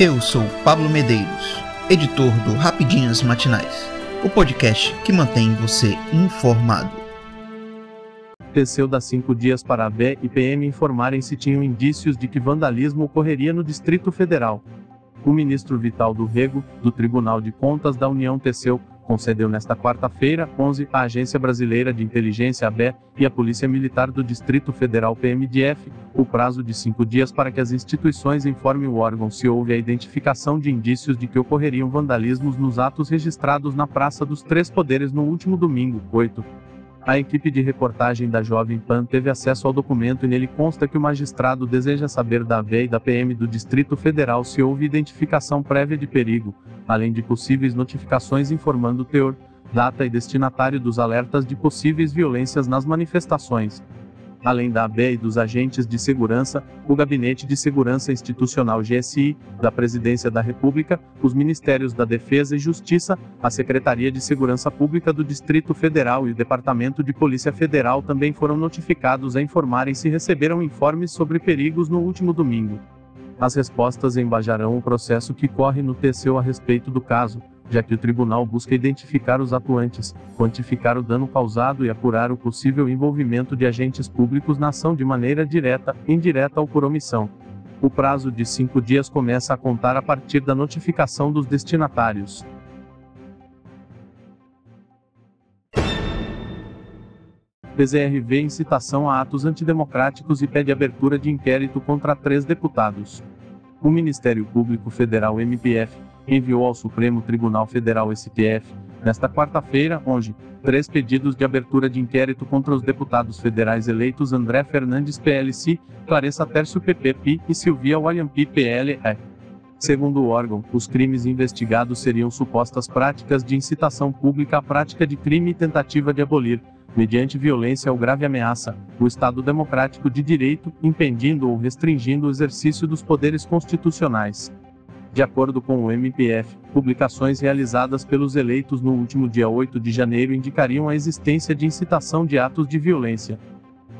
Eu sou Pablo Medeiros, editor do Rapidinhas Matinais, o podcast que mantém você informado. Teceu dá cinco dias para a B e PM informarem se tinham indícios de que vandalismo ocorreria no Distrito Federal. O ministro Vital do Rego, do Tribunal de Contas da União Teceu, concedeu nesta quarta-feira, 11, à Agência Brasileira de Inteligência ABE e à Polícia Militar do Distrito Federal PMDF, o prazo de cinco dias para que as instituições informem o órgão se houve a identificação de indícios de que ocorreriam vandalismos nos atos registrados na Praça dos Três Poderes no último domingo, 8. A equipe de reportagem da Jovem Pan teve acesso ao documento e nele consta que o magistrado deseja saber da AV e da PM do Distrito Federal se houve identificação prévia de perigo, além de possíveis notificações informando o teor, data e destinatário dos alertas de possíveis violências nas manifestações. Além da ABE e dos agentes de segurança, o Gabinete de Segurança Institucional GSI, da Presidência da República, os Ministérios da Defesa e Justiça, a Secretaria de Segurança Pública do Distrito Federal e o Departamento de Polícia Federal também foram notificados a informarem se receberam informes sobre perigos no último domingo. As respostas embajarão o processo que corre no TCU a respeito do caso, já que o tribunal busca identificar os atuantes, quantificar o dano causado e apurar o possível envolvimento de agentes públicos na ação de maneira direta, indireta ou por omissão. O prazo de cinco dias começa a contar a partir da notificação dos destinatários. PZRV incitação a atos antidemocráticos e pede abertura de inquérito contra três deputados. O Ministério Público Federal MPF enviou ao Supremo Tribunal Federal STF, nesta quarta-feira, onde, três pedidos de abertura de inquérito contra os deputados federais eleitos André Fernandes PLC, Clarissa Tércio PPP e Silvia Wayampi PLE. Segundo o órgão, os crimes investigados seriam supostas práticas de incitação pública à prática de crime e tentativa de abolir, mediante violência ou grave ameaça, o Estado democrático de direito, impedindo ou restringindo o exercício dos poderes constitucionais. De acordo com o MPF, publicações realizadas pelos eleitos no último dia 8 de janeiro indicariam a existência de incitação de atos de violência.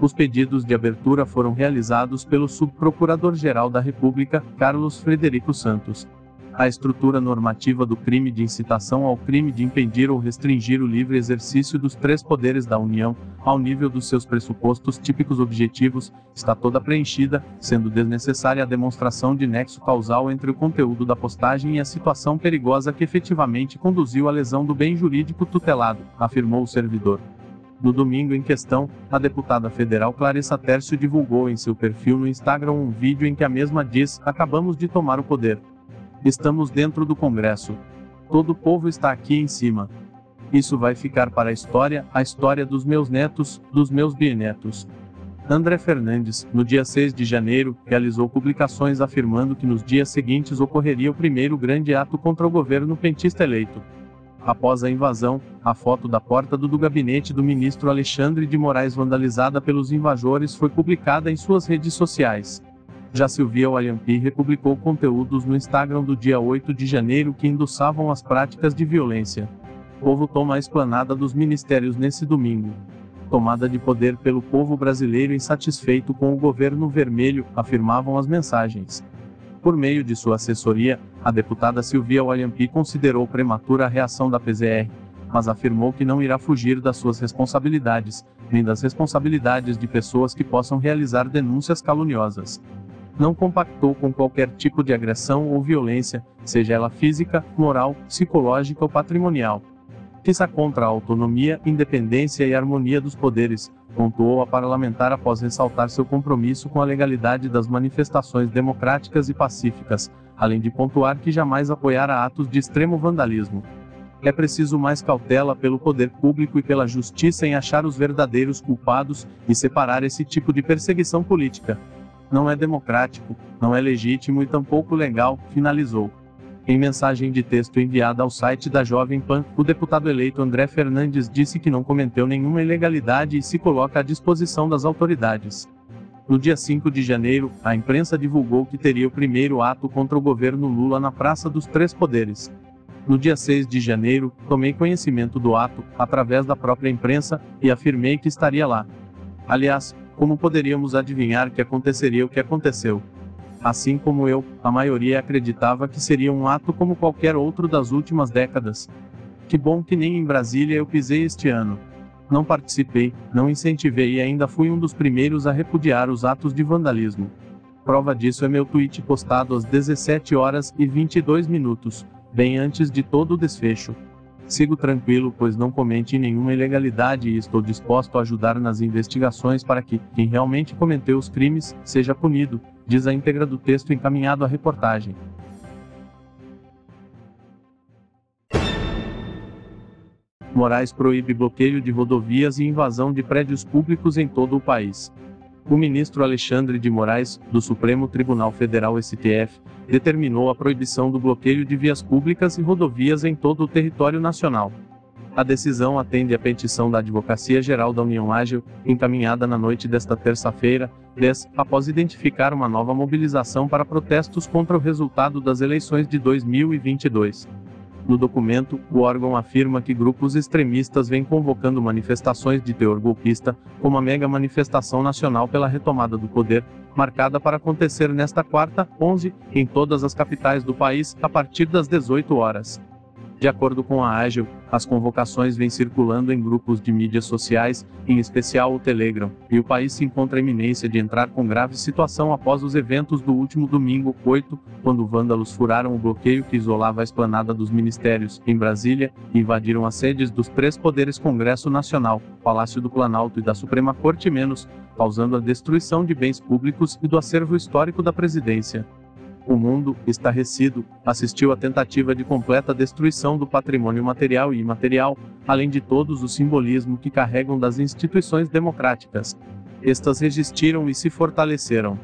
Os pedidos de abertura foram realizados pelo Subprocurador-Geral da República, Carlos Frederico Santos a estrutura normativa do crime de incitação ao crime de impedir ou restringir o livre exercício dos três poderes da União, ao nível dos seus pressupostos típicos objetivos, está toda preenchida, sendo desnecessária a demonstração de nexo causal entre o conteúdo da postagem e a situação perigosa que efetivamente conduziu à lesão do bem jurídico tutelado, afirmou o servidor. No domingo em questão, a deputada federal Clarissa Tércio divulgou em seu perfil no Instagram um vídeo em que a mesma diz: Acabamos de tomar o poder. Estamos dentro do Congresso. Todo o povo está aqui em cima. Isso vai ficar para a história, a história dos meus netos, dos meus bisnetos. André Fernandes, no dia 6 de janeiro, realizou publicações afirmando que nos dias seguintes ocorreria o primeiro grande ato contra o governo pentista eleito. Após a invasão, a foto da porta do, do gabinete do ministro Alexandre de Moraes vandalizada pelos invasores foi publicada em suas redes sociais. Já Silvia Wayampi republicou conteúdos no Instagram do dia 8 de janeiro que endossavam as práticas de violência. Povo toma a esplanada dos ministérios nesse domingo. Tomada de poder pelo povo brasileiro insatisfeito com o governo vermelho, afirmavam as mensagens. Por meio de sua assessoria, a deputada Silvia Wayampi considerou prematura a reação da PZR, mas afirmou que não irá fugir das suas responsabilidades, nem das responsabilidades de pessoas que possam realizar denúncias caluniosas não compactou com qualquer tipo de agressão ou violência, seja ela física, moral, psicológica ou patrimonial. Quisa contra a autonomia, independência e harmonia dos poderes, pontuou a parlamentar após ressaltar seu compromisso com a legalidade das manifestações democráticas e pacíficas, além de pontuar que jamais apoiará atos de extremo vandalismo. É preciso mais cautela pelo poder público e pela justiça em achar os verdadeiros culpados e separar esse tipo de perseguição política não é democrático, não é legítimo e tampouco legal, finalizou. Em mensagem de texto enviada ao site da Jovem Pan, o deputado eleito André Fernandes disse que não cometeu nenhuma ilegalidade e se coloca à disposição das autoridades. No dia 5 de janeiro, a imprensa divulgou que teria o primeiro ato contra o governo Lula na Praça dos Três Poderes. No dia 6 de janeiro, tomei conhecimento do ato, através da própria imprensa, e afirmei que estaria lá. Aliás, como poderíamos adivinhar que aconteceria o que aconteceu? Assim como eu, a maioria acreditava que seria um ato como qualquer outro das últimas décadas. Que bom que nem em Brasília eu pisei este ano. Não participei, não incentivei e ainda fui um dos primeiros a repudiar os atos de vandalismo. Prova disso é meu tweet postado às 17 horas e 22 minutos, bem antes de todo o desfecho. Sigo tranquilo, pois não cometi nenhuma ilegalidade e estou disposto a ajudar nas investigações para que quem realmente cometeu os crimes seja punido, diz a íntegra do texto encaminhado à reportagem. Moraes proíbe bloqueio de rodovias e invasão de prédios públicos em todo o país. O ministro Alexandre de Moraes, do Supremo Tribunal Federal STF, determinou a proibição do bloqueio de vias públicas e rodovias em todo o território nacional. A decisão atende à petição da Advocacia Geral da União Ágil, encaminhada na noite desta terça-feira, 10, após identificar uma nova mobilização para protestos contra o resultado das eleições de 2022. No documento, o órgão afirma que grupos extremistas vêm convocando manifestações de teor golpista, como a mega manifestação nacional pela retomada do poder, marcada para acontecer nesta quarta, 11, em todas as capitais do país, a partir das 18 horas. De acordo com a Ágil, as convocações vêm circulando em grupos de mídias sociais, em especial o Telegram, e o país se encontra em iminência de entrar com grave situação após os eventos do último domingo, 8, quando vândalos furaram o bloqueio que isolava a esplanada dos ministérios, em Brasília, e invadiram as sedes dos três poderes Congresso Nacional, Palácio do Planalto e da Suprema Corte Menos, causando a destruição de bens públicos e do acervo histórico da presidência. O mundo, estarrecido, assistiu à tentativa de completa destruição do patrimônio material e imaterial, além de todos os simbolismos que carregam das instituições democráticas. Estas resistiram e se fortaleceram.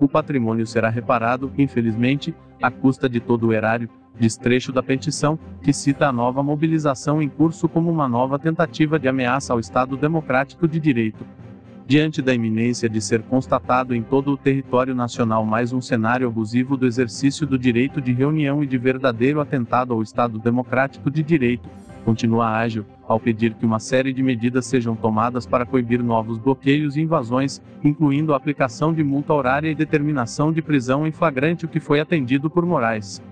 O patrimônio será reparado, infelizmente, à custa de todo o erário, diz trecho da petição, que cita a nova mobilização em curso como uma nova tentativa de ameaça ao Estado Democrático de Direito diante da iminência de ser constatado em todo o território nacional mais um cenário abusivo do exercício do direito de reunião e de verdadeiro atentado ao Estado democrático de direito, continua ágil, ao pedir que uma série de medidas sejam tomadas para coibir novos bloqueios e invasões, incluindo a aplicação de multa horária e determinação de prisão em flagrante, o que foi atendido por Moraes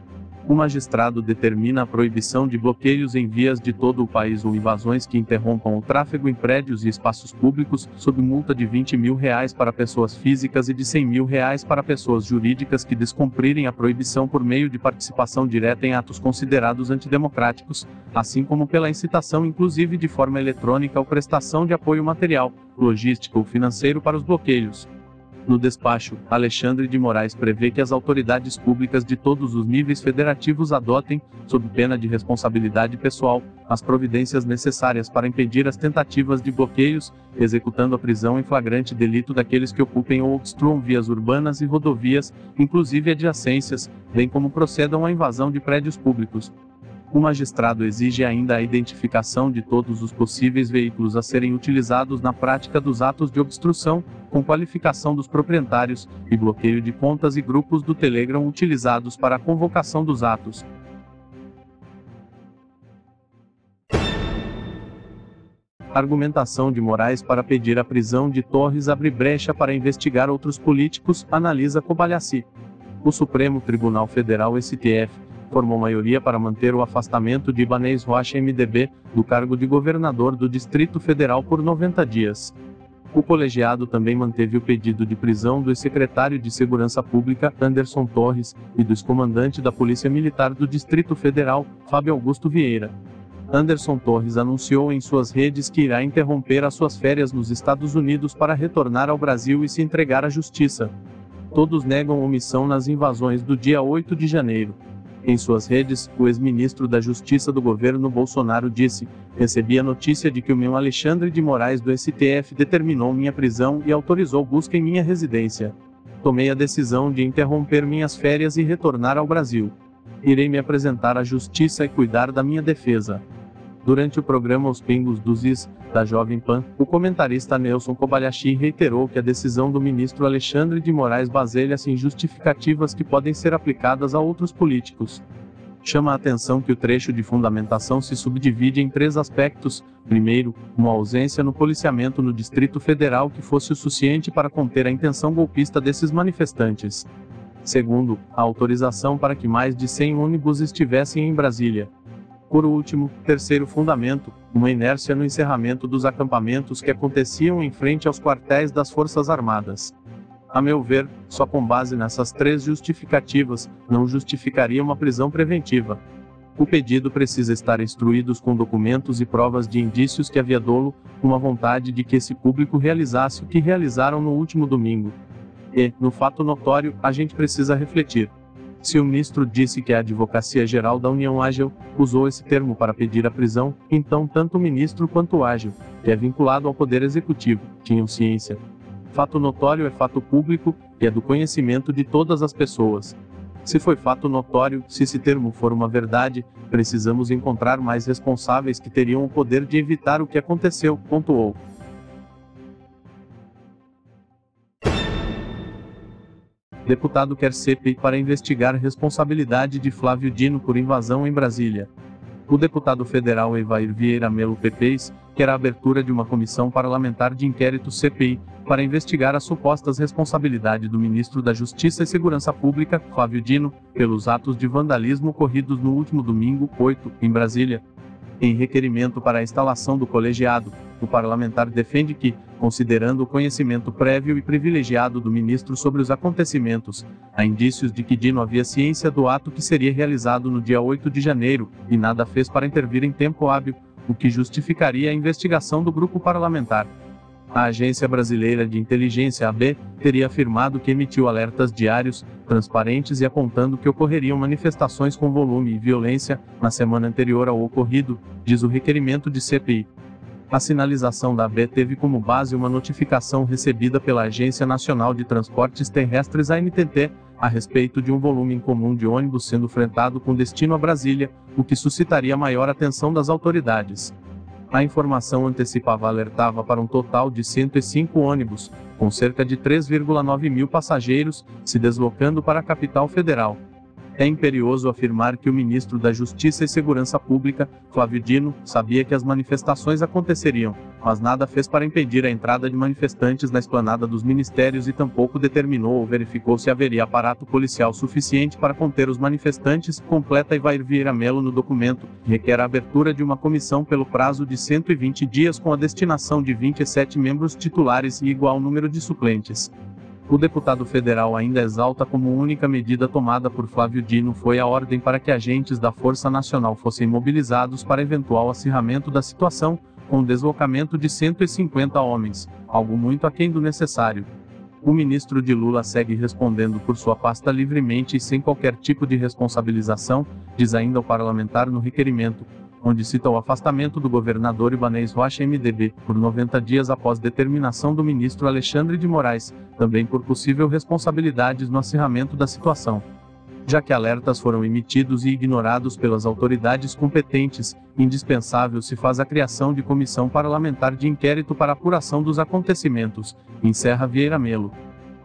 o magistrado determina a proibição de bloqueios em vias de todo o país ou invasões que interrompam o tráfego em prédios e espaços públicos, sob multa de 20 mil reais para pessoas físicas e de 100 mil reais para pessoas jurídicas que descumprirem a proibição por meio de participação direta em atos considerados antidemocráticos, assim como pela incitação inclusive de forma eletrônica ou prestação de apoio material, logístico ou financeiro para os bloqueios. No despacho, Alexandre de Moraes prevê que as autoridades públicas de todos os níveis federativos adotem, sob pena de responsabilidade pessoal, as providências necessárias para impedir as tentativas de bloqueios, executando a prisão em flagrante delito daqueles que ocupem ou obstruam vias urbanas e rodovias, inclusive adjacências, bem como procedam à invasão de prédios públicos. O magistrado exige ainda a identificação de todos os possíveis veículos a serem utilizados na prática dos atos de obstrução, com qualificação dos proprietários, e bloqueio de contas e grupos do Telegram utilizados para a convocação dos atos. Argumentação de Moraes para pedir a prisão de Torres abre brecha para investigar outros políticos, analisa Kobayashi. O Supremo Tribunal Federal STF formou maioria para manter o afastamento de Ibanez Rocha MDB, do cargo de governador do Distrito Federal por 90 dias. O colegiado também manteve o pedido de prisão do ex-secretário de Segurança Pública, Anderson Torres, e do ex-comandante da Polícia Militar do Distrito Federal, Fábio Augusto Vieira. Anderson Torres anunciou em suas redes que irá interromper as suas férias nos Estados Unidos para retornar ao Brasil e se entregar à justiça. Todos negam omissão nas invasões do dia 8 de janeiro. Em suas redes, o ex-ministro da Justiça do governo Bolsonaro disse: Recebi a notícia de que o meu Alexandre de Moraes do STF determinou minha prisão e autorizou busca em minha residência. Tomei a decisão de interromper minhas férias e retornar ao Brasil. Irei me apresentar à justiça e cuidar da minha defesa. Durante o programa Os Pingos dos Is, da Jovem Pan, o comentarista Nelson Kobayashi reiterou que a decisão do ministro Alexandre de Moraes baseia-se em justificativas que podem ser aplicadas a outros políticos. Chama a atenção que o trecho de fundamentação se subdivide em três aspectos. Primeiro, uma ausência no policiamento no Distrito Federal que fosse o suficiente para conter a intenção golpista desses manifestantes. Segundo, a autorização para que mais de 100 ônibus estivessem em Brasília. Por último, terceiro fundamento, uma inércia no encerramento dos acampamentos que aconteciam em frente aos quartéis das Forças Armadas. A meu ver, só com base nessas três justificativas, não justificaria uma prisão preventiva. O pedido precisa estar instruído com documentos e provas de indícios que havia dolo, uma vontade de que esse público realizasse o que realizaram no último domingo. E, no fato notório, a gente precisa refletir. Se o ministro disse que a Advocacia Geral da União Ágil usou esse termo para pedir a prisão, então tanto o ministro quanto o Ágil, que é vinculado ao Poder Executivo, tinham ciência. Fato notório é fato público, e é do conhecimento de todas as pessoas. Se foi fato notório, se esse termo for uma verdade, precisamos encontrar mais responsáveis que teriam o poder de evitar o que aconteceu, pontuou. Deputado quer CPI para investigar responsabilidade de Flávio Dino por invasão em Brasília. O deputado federal Evair Vieira Melo Pepes quer a abertura de uma comissão parlamentar de inquérito CPI para investigar as supostas responsabilidades do ministro da Justiça e Segurança Pública, Flávio Dino, pelos atos de vandalismo ocorridos no último domingo, 8, em Brasília. Em requerimento para a instalação do colegiado, o parlamentar defende que, considerando o conhecimento prévio e privilegiado do ministro sobre os acontecimentos, há indícios de que Dino havia ciência do ato que seria realizado no dia 8 de janeiro, e nada fez para intervir em tempo hábil, o que justificaria a investigação do grupo parlamentar. A Agência Brasileira de Inteligência AB teria afirmado que emitiu alertas diários, transparentes e apontando que ocorreriam manifestações com volume e violência na semana anterior ao ocorrido, diz o requerimento de CPI. A sinalização da AB teve como base uma notificação recebida pela Agência Nacional de Transportes Terrestres ANTT, a respeito de um volume incomum de ônibus sendo fretado com destino a Brasília, o que suscitaria maior atenção das autoridades. A informação antecipava alertava para um total de 105 ônibus, com cerca de 3,9 mil passageiros, se deslocando para a capital federal. É imperioso afirmar que o ministro da Justiça e Segurança Pública, Flávio Dino, sabia que as manifestações aconteceriam, mas nada fez para impedir a entrada de manifestantes na esplanada dos ministérios e tampouco determinou ou verificou se haveria aparato policial suficiente para conter os manifestantes, completa Ivair Vieira Melo no documento, requer a abertura de uma comissão pelo prazo de 120 dias com a destinação de 27 membros titulares e igual número de suplentes. O deputado federal ainda exalta como única medida tomada por Flávio Dino foi a ordem para que agentes da Força Nacional fossem mobilizados para eventual acirramento da situação, com deslocamento de 150 homens, algo muito aquém do necessário. O ministro de Lula segue respondendo por sua pasta livremente e sem qualquer tipo de responsabilização, diz ainda o parlamentar no requerimento, onde cita o afastamento do governador Ibanez Rocha MDB, por 90 dias após determinação do ministro Alexandre de Moraes, também por possível responsabilidades no acirramento da situação. Já que alertas foram emitidos e ignorados pelas autoridades competentes, indispensável se faz a criação de comissão parlamentar de inquérito para apuração dos acontecimentos, encerra Vieira Melo.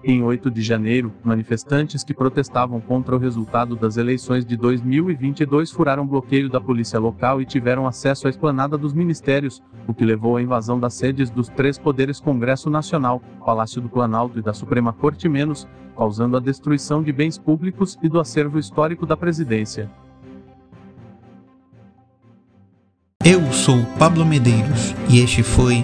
Em 8 de janeiro, manifestantes que protestavam contra o resultado das eleições de 2022 furaram bloqueio da polícia local e tiveram acesso à esplanada dos ministérios, o que levou à invasão das sedes dos três poderes Congresso Nacional, Palácio do Planalto e da Suprema Corte Menos, causando a destruição de bens públicos e do acervo histórico da presidência. Eu sou Pablo Medeiros e este foi